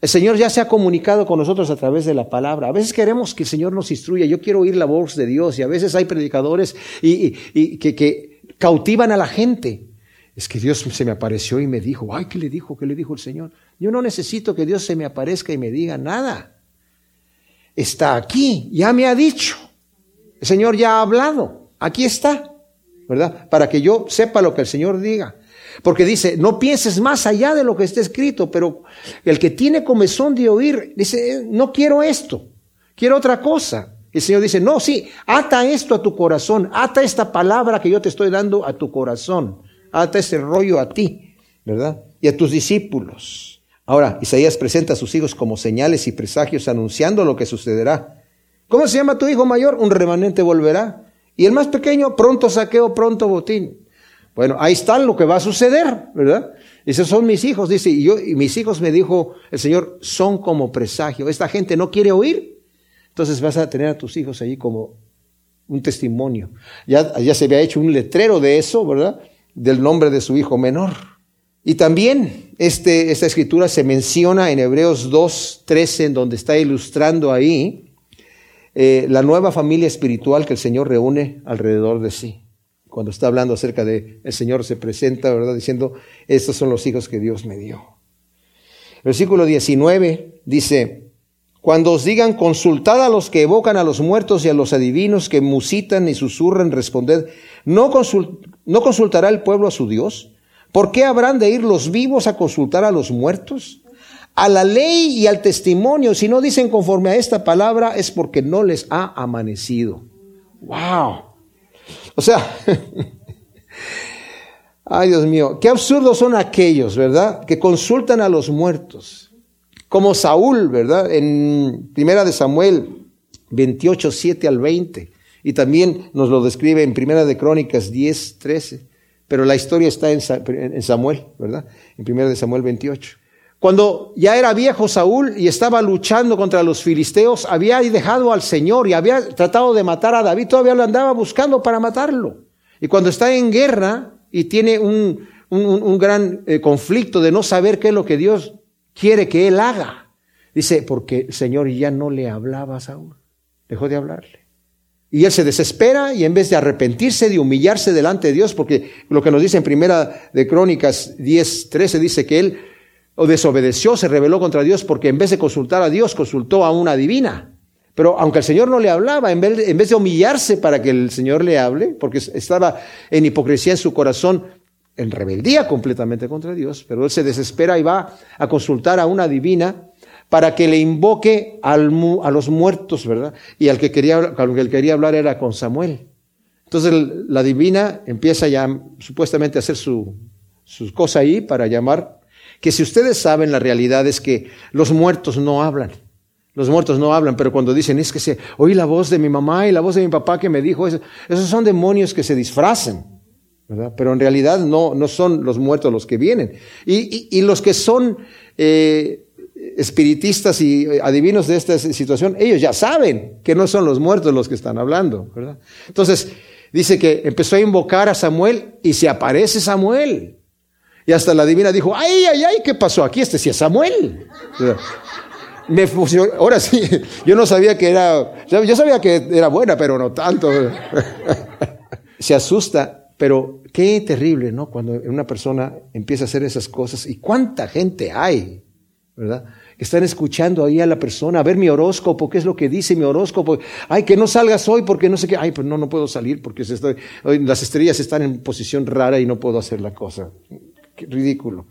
El Señor ya se ha comunicado con nosotros a través de la palabra. A veces queremos que el Señor nos instruya. Yo quiero oír la voz de Dios y a veces hay predicadores y, y, que, que, cautivan a la gente. Es que Dios se me apareció y me dijo, ay, ¿qué le dijo? ¿Qué le dijo el Señor? Yo no necesito que Dios se me aparezca y me diga nada. Está aquí, ya me ha dicho. El Señor ya ha hablado. Aquí está, ¿verdad? Para que yo sepa lo que el Señor diga. Porque dice, no pienses más allá de lo que está escrito, pero el que tiene comezón de oír, dice, no quiero esto. quiero otra cosa. El Señor dice, no, sí, ata esto a tu corazón, ata esta palabra que yo te estoy dando a tu corazón, ata ese rollo a ti, ¿verdad? Y a tus discípulos. Ahora, Isaías presenta a sus hijos como señales y presagios anunciando lo que sucederá. ¿Cómo se llama tu hijo mayor? Un remanente volverá. Y el más pequeño, pronto saqueo, pronto botín. Bueno, ahí está lo que va a suceder, ¿verdad? Dice, son mis hijos, dice, y yo, y mis hijos me dijo el Señor, son como presagio. Esta gente no quiere oír, entonces vas a tener a tus hijos allí como un testimonio. Ya, se había hecho un letrero de eso, ¿verdad? Del nombre de su hijo menor. Y también este, esta escritura se menciona en Hebreos 2, 13, en donde está ilustrando ahí eh, la nueva familia espiritual que el Señor reúne alrededor de sí. Cuando está hablando acerca de el Señor se presenta, ¿verdad? Diciendo, estos son los hijos que Dios me dio. Versículo 19 dice, cuando os digan, consultad a los que evocan a los muertos y a los adivinos que musitan y susurran, responded, ¿no, ¿no consultará el pueblo a su Dios? ¿Por qué habrán de ir los vivos a consultar a los muertos? A la ley y al testimonio, si no dicen conforme a esta palabra, es porque no les ha amanecido. ¡Wow! O sea, ay Dios mío, qué absurdos son aquellos, ¿verdad? Que consultan a los muertos como Saúl, ¿verdad? En Primera de Samuel 28, 7 al 20. Y también nos lo describe en Primera de Crónicas 10, 13. Pero la historia está en Samuel, ¿verdad? En Primera de Samuel 28. Cuando ya era viejo Saúl y estaba luchando contra los filisteos, había dejado al Señor y había tratado de matar a David, todavía lo andaba buscando para matarlo. Y cuando está en guerra y tiene un, un, gran eh, conflicto de no saber qué es lo que Dios quiere que él haga. Dice, porque el Señor ya no le hablaba a Saúl, dejó de hablarle. Y él se desespera y en vez de arrepentirse, de humillarse delante de Dios, porque lo que nos dice en primera de Crónicas 10, 13 dice que él o desobedeció, se rebeló contra Dios porque en vez de consultar a Dios, consultó a una divina. Pero aunque el Señor no le hablaba, en vez, de, humillarse para que el Señor le hable, porque estaba en hipocresía en su corazón, en rebeldía completamente contra Dios, pero él se desespera y va a consultar a una divina para que le invoque a los muertos, ¿verdad? Y al que quería, que quería hablar era con Samuel. Entonces la divina empieza ya supuestamente a hacer su cosa ahí para llamar, que si ustedes saben la realidad es que los muertos no hablan. Los muertos no hablan, pero cuando dicen es que se, oí la voz de mi mamá y la voz de mi papá que me dijo eso, esos son demonios que se disfrazan. Pero en realidad no, no son los muertos los que vienen. Y, y, los que son eh, espiritistas y eh, adivinos de esta situación, ellos ya saben que no son los muertos los que están hablando, ¿verdad? Entonces, dice que empezó a invocar a Samuel y se aparece Samuel. Y hasta la divina dijo, ay, ay, ay, ¿qué pasó aquí? Este sí es Samuel. Me fusionó, ahora sí, yo no sabía que era, yo sabía que era buena, pero no tanto. se asusta pero qué terrible, ¿no? Cuando una persona empieza a hacer esas cosas y cuánta gente hay, ¿verdad? Están escuchando ahí a la persona, a ver mi horóscopo, qué es lo que dice mi horóscopo. Ay, que no salgas hoy porque no sé qué. Ay, pues no, no puedo salir porque estoy, las estrellas están en posición rara y no puedo hacer la cosa. Ridículo.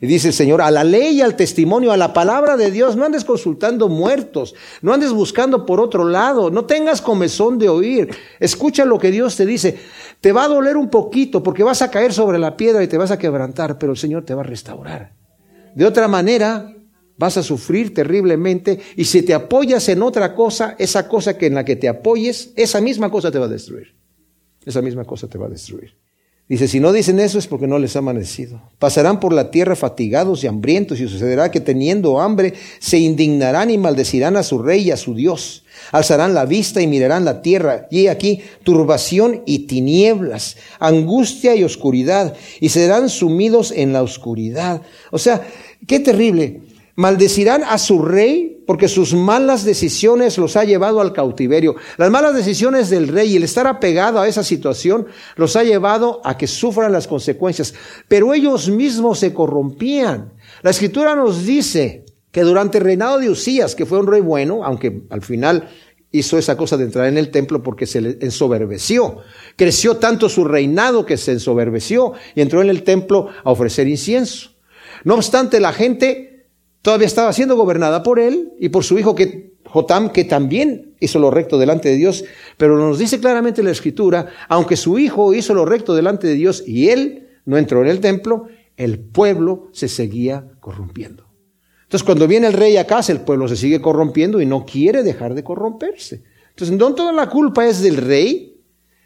Y dice el Señor, a la ley, al testimonio, a la palabra de Dios, no andes consultando muertos, no andes buscando por otro lado, no tengas comezón de oír. Escucha lo que Dios te dice. Te va a doler un poquito porque vas a caer sobre la piedra y te vas a quebrantar, pero el Señor te va a restaurar. De otra manera, vas a sufrir terriblemente y si te apoyas en otra cosa, esa cosa que en la que te apoyes, esa misma cosa te va a destruir. Esa misma cosa te va a destruir. Dice, si no dicen eso es porque no les ha amanecido. Pasarán por la tierra fatigados y hambrientos y sucederá que teniendo hambre se indignarán y maldecirán a su rey y a su Dios. Alzarán la vista y mirarán la tierra y aquí turbación y tinieblas, angustia y oscuridad y serán sumidos en la oscuridad. O sea, qué terrible. Maldecirán a su rey porque sus malas decisiones los ha llevado al cautiverio. Las malas decisiones del rey y el estar apegado a esa situación los ha llevado a que sufran las consecuencias. Pero ellos mismos se corrompían. La escritura nos dice que durante el reinado de Usías, que fue un rey bueno, aunque al final hizo esa cosa de entrar en el templo porque se le ensoberbeció. Creció tanto su reinado que se ensoberbeció y entró en el templo a ofrecer incienso. No obstante, la gente todavía estaba siendo gobernada por él y por su hijo que Jotam, que también hizo lo recto delante de Dios, pero nos dice claramente la escritura, aunque su hijo hizo lo recto delante de Dios y él no entró en el templo, el pueblo se seguía corrompiendo. Entonces cuando viene el rey a casa, el pueblo se sigue corrompiendo y no quiere dejar de corromperse. Entonces no toda la culpa es del rey,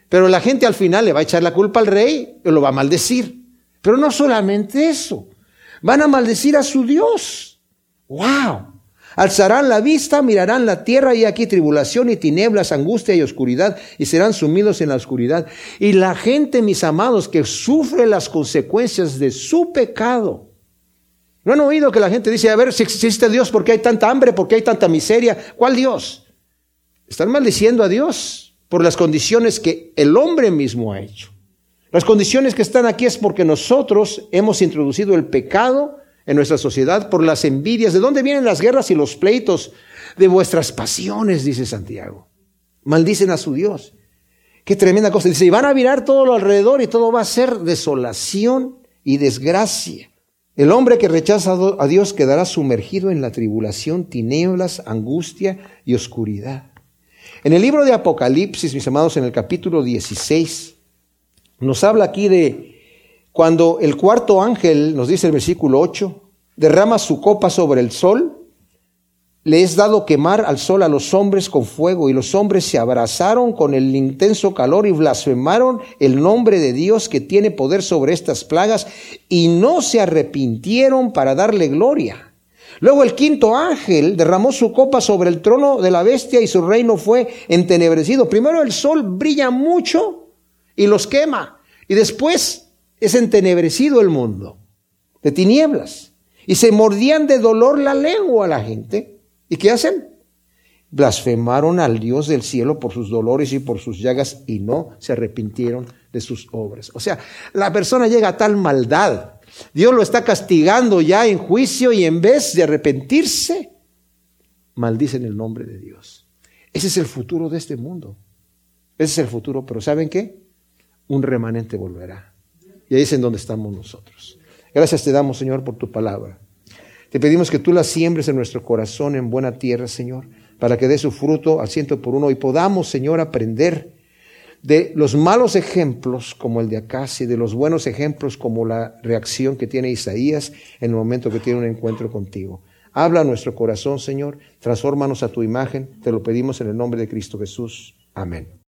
pero la gente al final le va a echar la culpa al rey y lo va a maldecir. Pero no solamente eso, van a maldecir a su Dios. ¡Wow! Alzarán la vista, mirarán la tierra y aquí tribulación y tinieblas, angustia y oscuridad y serán sumidos en la oscuridad. Y la gente, mis amados, que sufre las consecuencias de su pecado. ¿No han oído que la gente dice, a ver, si existe Dios, ¿por qué hay tanta hambre? ¿Por qué hay tanta miseria? ¿Cuál Dios? Están maldiciendo a Dios por las condiciones que el hombre mismo ha hecho. Las condiciones que están aquí es porque nosotros hemos introducido el pecado en nuestra sociedad por las envidias. ¿De dónde vienen las guerras y los pleitos? De vuestras pasiones, dice Santiago. Maldicen a su Dios. Qué tremenda cosa. Dice, y van a mirar todo lo alrededor y todo va a ser desolación y desgracia. El hombre que rechaza a Dios quedará sumergido en la tribulación, tinieblas, angustia y oscuridad. En el libro de Apocalipsis, mis amados, en el capítulo 16, nos habla aquí de cuando el cuarto ángel, nos dice el versículo 8, derrama su copa sobre el sol, le es dado quemar al sol a los hombres con fuego, y los hombres se abrazaron con el intenso calor y blasfemaron el nombre de Dios que tiene poder sobre estas plagas, y no se arrepintieron para darle gloria. Luego el quinto ángel derramó su copa sobre el trono de la bestia y su reino fue entenebrecido. Primero el sol brilla mucho y los quema, y después es entenebrecido el mundo, de tinieblas. Y se mordían de dolor la lengua a la gente. ¿Y qué hacen? Blasfemaron al Dios del cielo por sus dolores y por sus llagas y no se arrepintieron de sus obras. O sea, la persona llega a tal maldad. Dios lo está castigando ya en juicio y en vez de arrepentirse, maldicen el nombre de Dios. Ese es el futuro de este mundo. Ese es el futuro, pero ¿saben qué? Un remanente volverá. Y ahí es en donde estamos nosotros. Gracias te damos, Señor, por tu palabra. Te pedimos que tú la siembres en nuestro corazón en buena tierra, Señor, para que dé su fruto al ciento por uno y podamos, Señor, aprender de los malos ejemplos como el de Acas y de los buenos ejemplos como la reacción que tiene Isaías en el momento que tiene un encuentro contigo. Habla a nuestro corazón, Señor, transfórmanos a tu imagen, te lo pedimos en el nombre de Cristo Jesús. Amén.